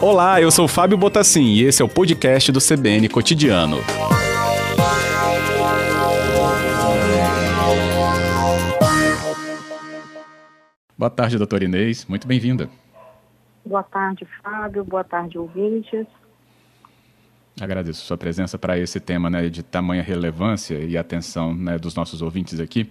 Olá, eu sou Fábio Botassin e esse é o podcast do CBN Cotidiano. Boa tarde, doutora Inês. Muito bem-vinda. Boa tarde, Fábio. Boa tarde, ouvintes. Agradeço sua presença para esse tema né, de tamanha relevância e atenção né, dos nossos ouvintes aqui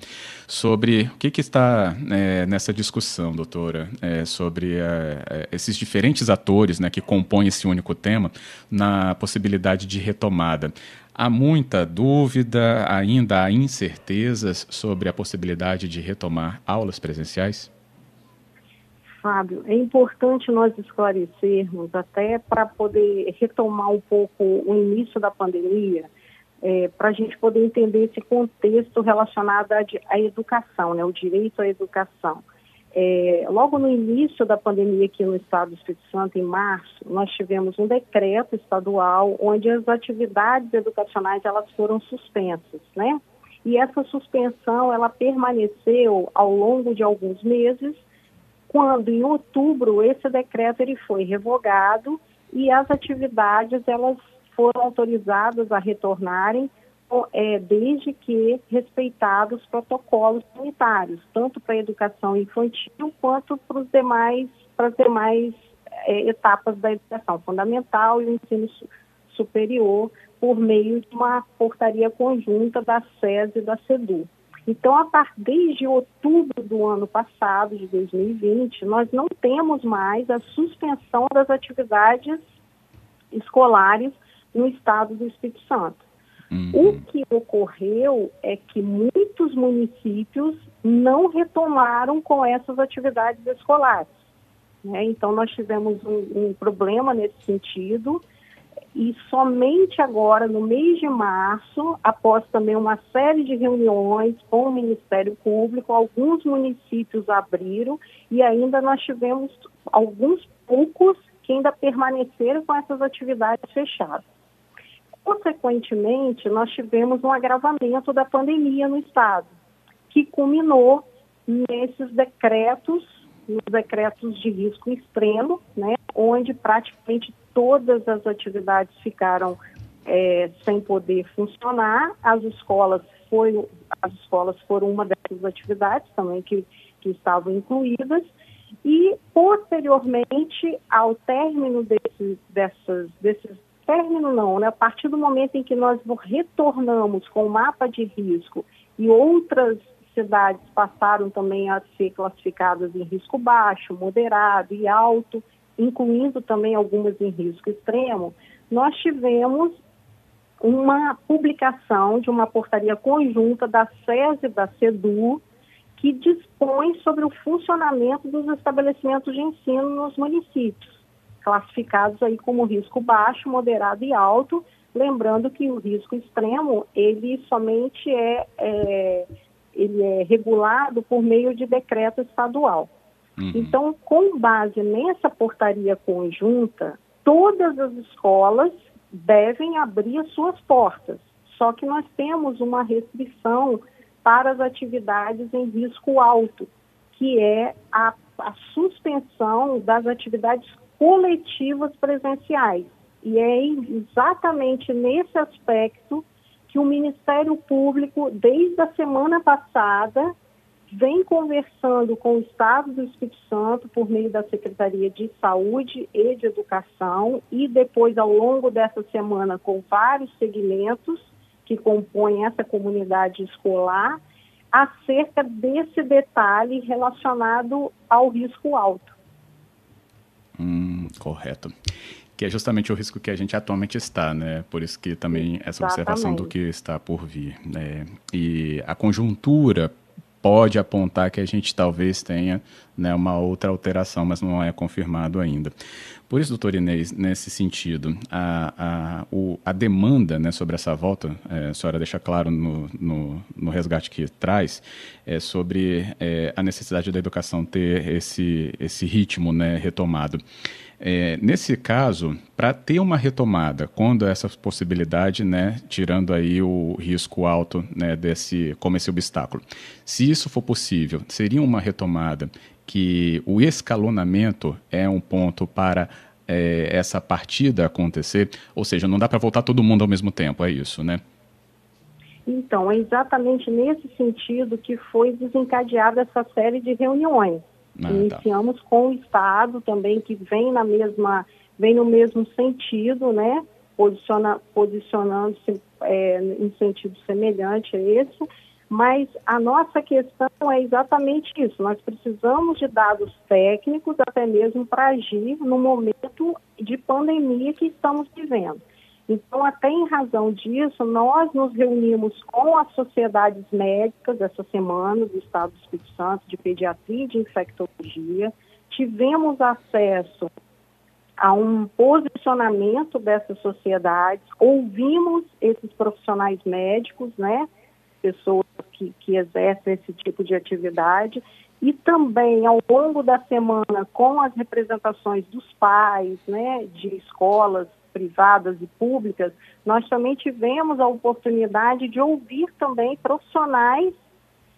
sobre o que, que está é, nessa discussão, doutora, é, sobre é, esses diferentes atores né, que compõem esse único tema na possibilidade de retomada. Há muita dúvida, ainda há incertezas sobre a possibilidade de retomar aulas presenciais? Fábio, é importante nós esclarecermos, até para poder retomar um pouco o início da pandemia, é, para a gente poder entender esse contexto relacionado à, educação, né, o direito à educação. É, logo no início da pandemia aqui no estado do Espírito Santo, em março, nós tivemos um decreto estadual onde as atividades educacionais elas foram suspensas, né? E essa suspensão ela permaneceu ao longo de alguns meses quando em outubro esse decreto ele foi revogado e as atividades elas foram autorizadas a retornarem é, desde que respeitados protocolos sanitários, tanto para a educação infantil quanto para os demais para as demais é, etapas da educação fundamental e o ensino superior por meio de uma portaria conjunta da SES e da SEDU. Então, a partir desde outubro do ano passado, de 2020, nós não temos mais a suspensão das atividades escolares no estado do Espírito Santo. Uhum. O que ocorreu é que muitos municípios não retomaram com essas atividades escolares. Né? Então, nós tivemos um, um problema nesse sentido e somente agora, no mês de março, após também uma série de reuniões com o Ministério Público, alguns municípios abriram e ainda nós tivemos alguns poucos que ainda permaneceram com essas atividades fechadas. Consequentemente, nós tivemos um agravamento da pandemia no Estado, que culminou nesses decretos, nos decretos de risco extremo, né, onde praticamente todas as atividades ficaram é, sem poder funcionar. As escolas, foi, as escolas foram uma dessas atividades também que, que estavam incluídas. E, posteriormente, ao término desses, dessas, desses término não, né? A partir do momento em que nós retornamos com o mapa de risco e outras cidades passaram também a ser classificadas em risco baixo, moderado e alto, incluindo também algumas em risco extremo, nós tivemos uma publicação de uma portaria conjunta da SES e da SEDU, que dispõe sobre o funcionamento dos estabelecimentos de ensino nos municípios, classificados aí como risco baixo, moderado e alto, lembrando que o risco extremo, ele somente é, é ele é regulado por meio de decreto estadual. Uhum. Então, com base nessa portaria conjunta, todas as escolas devem abrir as suas portas. Só que nós temos uma restrição para as atividades em risco alto, que é a, a suspensão das atividades coletivas presenciais. E é exatamente nesse aspecto que o Ministério Público, desde a semana passada, vem conversando com o Estado do Espírito Santo por meio da Secretaria de Saúde e de Educação e depois ao longo dessa semana com vários segmentos que compõem essa comunidade escolar acerca desse detalhe relacionado ao risco alto. Hum, correto que é justamente o risco que a gente atualmente está, né? Por isso que também essa Exatamente. observação do que está por vir. Né? E a conjuntura pode apontar que a gente talvez tenha né, uma outra alteração, mas não é confirmado ainda. Por isso, doutor Inês, nesse sentido, a, a, o, a demanda né, sobre essa volta, é, a senhora deixa claro no, no, no resgate que traz, é sobre é, a necessidade da educação ter esse, esse ritmo né, retomado. É, nesse caso, para ter uma retomada, quando essa possibilidade, né, tirando aí o risco alto né, desse, como esse obstáculo, se isso for possível, seria uma retomada que o escalonamento é um ponto para é, essa partida acontecer? Ou seja, não dá para voltar todo mundo ao mesmo tempo, é isso, né? Então, é exatamente nesse sentido que foi desencadeada essa série de reuniões. Ah, tá. Iniciamos tá. com o Estado também, que vem na mesma, vem no mesmo sentido, né? Posiciona, posicionando-se é, em sentido semelhante a esse, mas a nossa questão é exatamente isso. Nós precisamos de dados técnicos, até mesmo para agir no momento de pandemia que estamos vivendo. Então, até em razão disso, nós nos reunimos com as sociedades médicas essa semana do Estado do Espírito Santo, de pediatria e de infectologia. Tivemos acesso a um posicionamento dessas sociedades, ouvimos esses profissionais médicos, né, pessoas que, que exercem esse tipo de atividade, e também ao longo da semana com as representações dos pais, né, de escolas privadas e públicas, nós também tivemos a oportunidade de ouvir também profissionais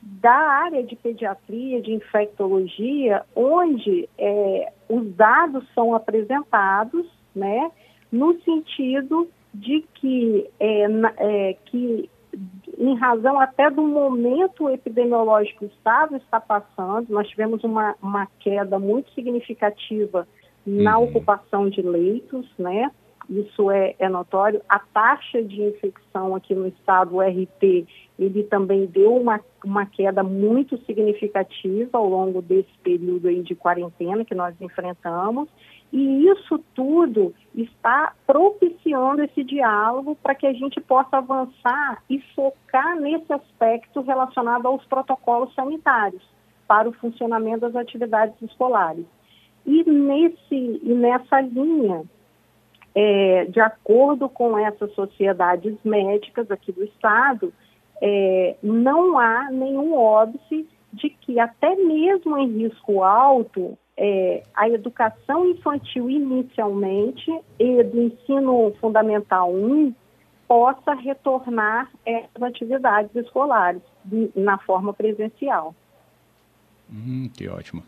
da área de pediatria, de infectologia, onde é, os dados são apresentados, né, no sentido de que, é, é, que em razão até do momento epidemiológico que o Estado está passando, nós tivemos uma, uma queda muito significativa na uhum. ocupação de leitos, né? isso é, é, notório. A taxa de infecção aqui no estado, o RT, ele também deu uma, uma queda muito significativa ao longo desse período aí de quarentena que nós enfrentamos. E isso tudo está propiciando esse diálogo para que a gente possa avançar e focar nesse aspecto relacionado aos protocolos sanitários para o funcionamento das atividades escolares. E, nesse, e nessa linha, é, de acordo com essas sociedades médicas aqui do Estado, é, não há nenhum óbice de que até mesmo em risco alto, é, a educação infantil inicialmente e do ensino fundamental 1 possa retornar às atividades escolares na forma presencial. Hum, que ótimo.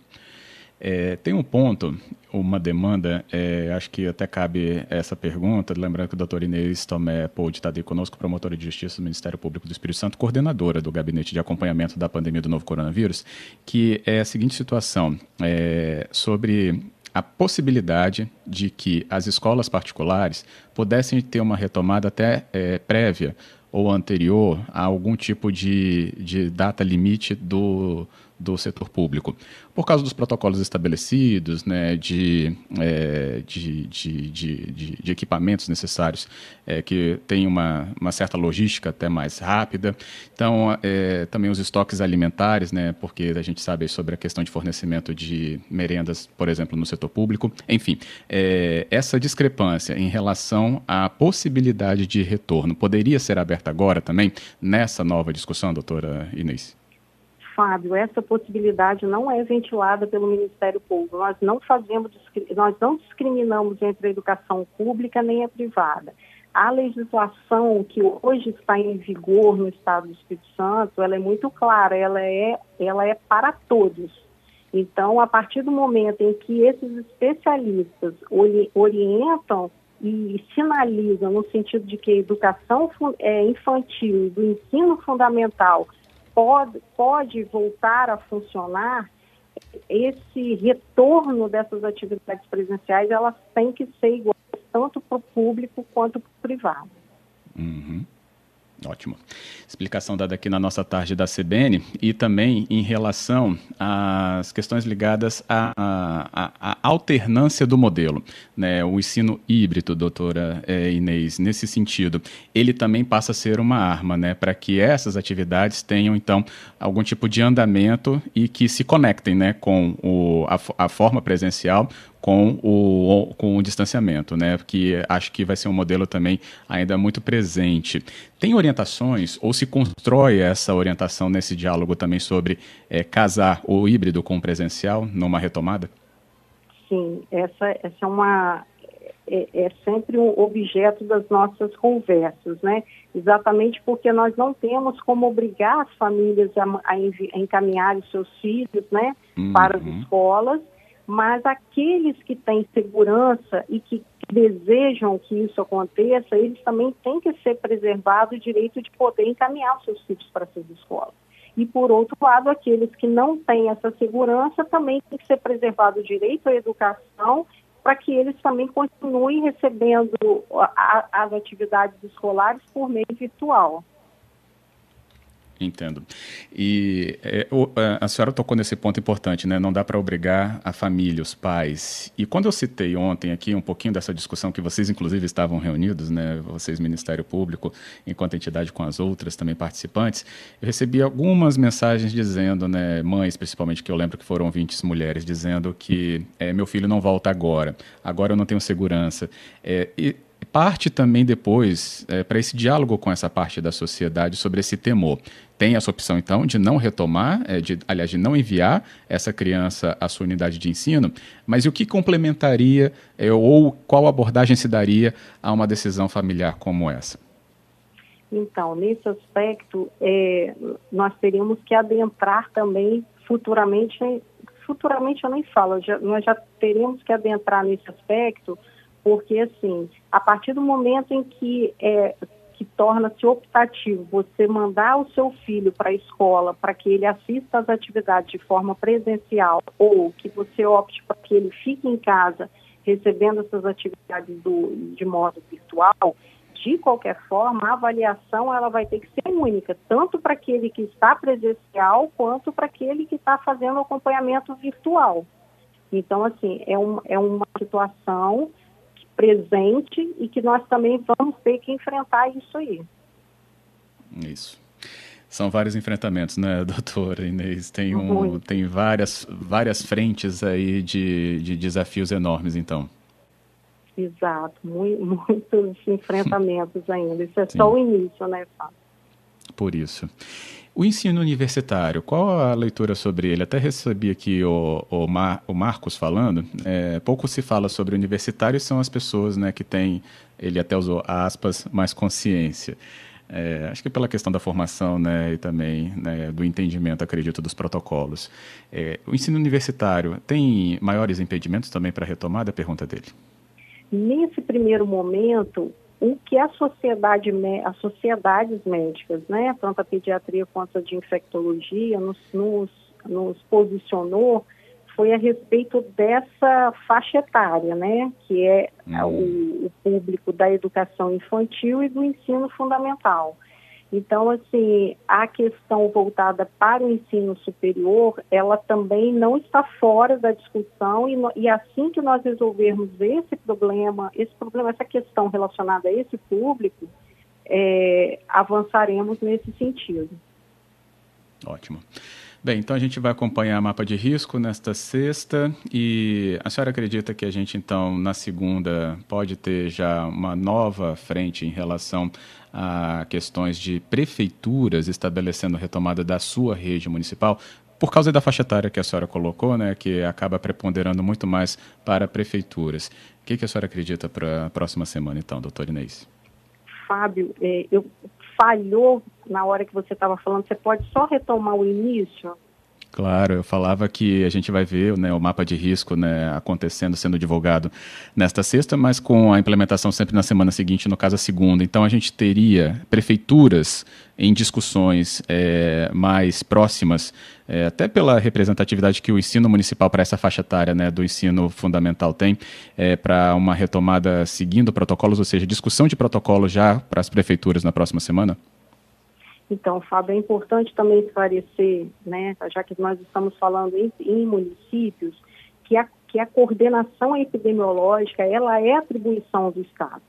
É, tem um ponto, uma demanda, é, acho que até cabe essa pergunta, lembrando que o doutor Inês Tomé pôde estar aqui conosco, promotora de Justiça do Ministério Público do Espírito Santo, coordenadora do Gabinete de Acompanhamento da Pandemia do Novo Coronavírus, que é a seguinte situação, é, sobre a possibilidade de que as escolas particulares pudessem ter uma retomada até é, prévia ou anterior a algum tipo de, de data limite do, do setor público, por causa dos protocolos estabelecidos, né, de, é, de, de, de, de, equipamentos necessários é, que tem uma, uma certa logística até mais rápida. Então, é, também os estoques alimentares, né, porque a gente sabe sobre a questão de fornecimento de merendas, por exemplo, no setor público. Enfim, é, essa discrepância em relação à possibilidade de retorno poderia ser aberta agora também nessa nova discussão, doutora Inês? Fábio, essa possibilidade não é ventilada pelo Ministério Público. Nós não fazemos, nós não discriminamos entre a educação pública nem a privada. A legislação que hoje está em vigor no Estado do Espírito Santo, ela é muito clara, ela é, ela é para todos. Então, a partir do momento em que esses especialistas orientam e sinalizam no sentido de que a educação é, infantil do ensino fundamental pode, pode voltar a funcionar, esse retorno dessas atividades presenciais, elas têm que ser iguais tanto para o público quanto para o privado. Uhum. Ótimo. Explicação dada aqui na nossa tarde da CBN e também em relação às questões ligadas à, à, à alternância do modelo, né? o ensino híbrido, doutora é, Inês, nesse sentido, ele também passa a ser uma arma né? para que essas atividades tenham, então, algum tipo de andamento e que se conectem né? com o, a, a forma presencial com o, com o distanciamento, né? Que acho que vai ser um modelo também ainda muito presente. Tem orientações ou se constrói essa orientação nesse diálogo também sobre é, casar o híbrido com o presencial numa retomada? Sim, essa, essa é uma é, é, sempre um objeto das nossas conversas, né? Exatamente porque nós não temos como obrigar as famílias a, a, a encaminhar os seus filhos, né, uhum. para as escolas, mas aqueles que têm segurança e que desejam que isso aconteça, eles também têm que ser preservado o direito de poder encaminhar seus filhos para essas escolas. E, por outro lado, aqueles que não têm essa segurança também tem que ser preservado o direito à educação para que eles também continuem recebendo a, as atividades escolares por meio virtual. Entendo. E é, o, a senhora tocou nesse ponto importante, né? Não dá para obrigar a família, os pais. E quando eu citei ontem aqui um pouquinho dessa discussão que vocês, inclusive, estavam reunidos, né? Vocês, Ministério Público, enquanto entidade com as outras também participantes, eu recebi algumas mensagens dizendo, né? Mães, principalmente, que eu lembro que foram 20 mulheres, dizendo que é, meu filho não volta agora, agora eu não tenho segurança. É, e parte também depois é, para esse diálogo com essa parte da sociedade sobre esse temor. Tem essa opção, então, de não retomar, é, de, aliás, de não enviar essa criança à sua unidade de ensino, mas e o que complementaria é, ou qual abordagem se daria a uma decisão familiar como essa? Então, nesse aspecto, é, nós teríamos que adentrar também futuramente, futuramente eu nem falo, já, nós já teríamos que adentrar nesse aspecto porque assim, a partir do momento em que é, que torna-se optativo você mandar o seu filho para a escola para que ele assista às atividades de forma presencial ou que você opte para que ele fique em casa recebendo essas atividades do, de modo virtual, de qualquer forma, a avaliação ela vai ter que ser única, tanto para aquele que está presencial quanto para aquele que está fazendo acompanhamento virtual. Então, assim, é, um, é uma situação presente e que nós também vamos ter que enfrentar isso aí. Isso. São vários enfrentamentos, né, doutora Inês? Tem, um, tem várias, várias frentes aí de, de desafios enormes, então. Exato, muito, muitos enfrentamentos ainda. Isso é Sim. só o início, né, Fábio? Por isso. O ensino universitário, qual a leitura sobre ele? Até recebi aqui o, o, Mar, o Marcos falando. É, pouco se fala sobre universitários, são as pessoas né, que têm, ele até usou aspas, mais consciência. É, acho que pela questão da formação né, e também né, do entendimento, acredito, dos protocolos. É, o ensino universitário tem maiores impedimentos também para a retomada? A pergunta dele. Nesse primeiro momento, o que a sociedade, as sociedades médicas, né, tanto a pediatria quanto a de infectologia, nos, nos, nos posicionou foi a respeito dessa faixa etária, né, que é uhum. o, o público da educação infantil e do ensino fundamental. Então, assim, a questão voltada para o ensino superior, ela também não está fora da discussão e, e assim que nós resolvermos esse problema, esse problema, essa questão relacionada a esse público, é, avançaremos nesse sentido. Ótimo. Bem, então a gente vai acompanhar mapa de risco nesta sexta e a senhora acredita que a gente então na segunda pode ter já uma nova frente em relação a questões de prefeituras estabelecendo retomada da sua rede municipal? Por causa da faixa etária que a senhora colocou, né, que acaba preponderando muito mais para prefeituras. O que, que a senhora acredita para a próxima semana, então, doutor Inês? Fábio, é, eu falhou na hora que você estava falando, você pode só retomar o início? Claro, eu falava que a gente vai ver né, o mapa de risco né, acontecendo, sendo divulgado nesta sexta, mas com a implementação sempre na semana seguinte, no caso a segunda. Então a gente teria prefeituras em discussões é, mais próximas, é, até pela representatividade que o ensino municipal para essa faixa etária né, do ensino fundamental tem, é, para uma retomada seguindo protocolos, ou seja, discussão de protocolos já para as prefeituras na próxima semana? Então, Fábio, é importante também esclarecer, né, já que nós estamos falando em, em municípios, que a, que a coordenação epidemiológica, ela é atribuição do Estado.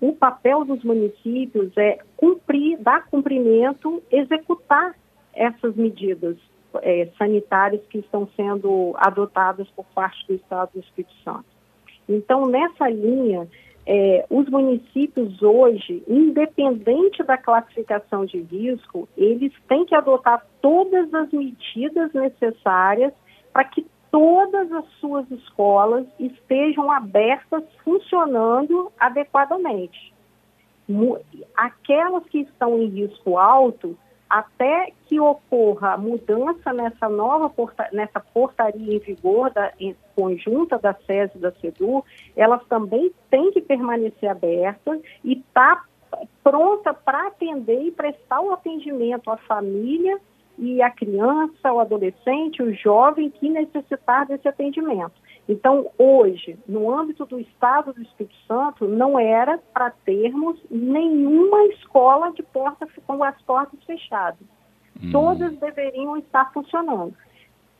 O papel dos municípios é cumprir, dar cumprimento, executar essas medidas é, sanitárias que estão sendo adotadas por parte do Estado do Espírito Santo. Então, nessa linha, é, os municípios hoje, independente da classificação de risco, eles têm que adotar todas as medidas necessárias para que todas as suas escolas estejam abertas, funcionando adequadamente. Aquelas que estão em risco alto, até que ocorra mudança nessa nova porta, nessa portaria em vigor da, em, conjunta da SES e da SEDU, elas também têm que permanecer abertas e estar tá pronta para atender e prestar o atendimento à família e à criança, ao adolescente, o jovem que necessitar desse atendimento. Então, hoje, no âmbito do Estado do Espírito Santo, não era para termos nenhuma escola de porta com as portas fechadas. Hum. Todas deveriam estar funcionando.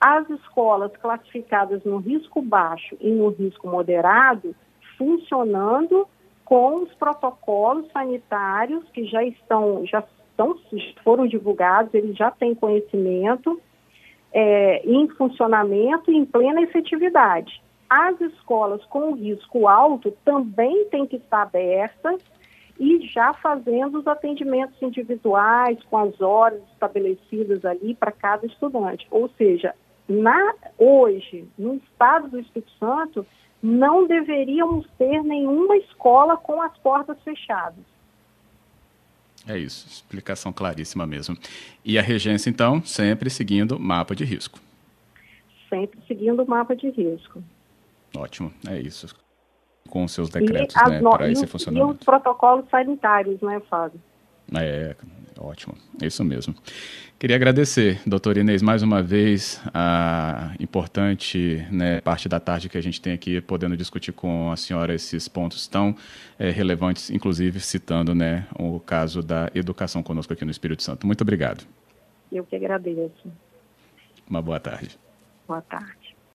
As escolas classificadas no risco baixo e no risco moderado, funcionando com os protocolos sanitários que já estão, já estão, foram divulgados, eles já têm conhecimento é, em funcionamento e em plena efetividade. As escolas com risco alto também têm que estar abertas e já fazendo os atendimentos individuais com as horas estabelecidas ali para cada estudante. Ou seja, na, hoje, no estado do Espírito Santo, não deveríamos ter nenhuma escola com as portas fechadas. É isso, explicação claríssima mesmo. E a regência, então, sempre seguindo mapa de risco. Sempre seguindo o mapa de risco. Ótimo, é isso. Com os seus decretos, né, para esse funcionamento. E os protocolos sanitários, né, Fábio? É, ótimo, isso mesmo. Queria agradecer, doutora Inês, mais uma vez a importante né, parte da tarde que a gente tem aqui, podendo discutir com a senhora esses pontos tão é, relevantes, inclusive citando né, o caso da educação conosco aqui no Espírito Santo. Muito obrigado. Eu que agradeço. Uma boa tarde. Boa tarde.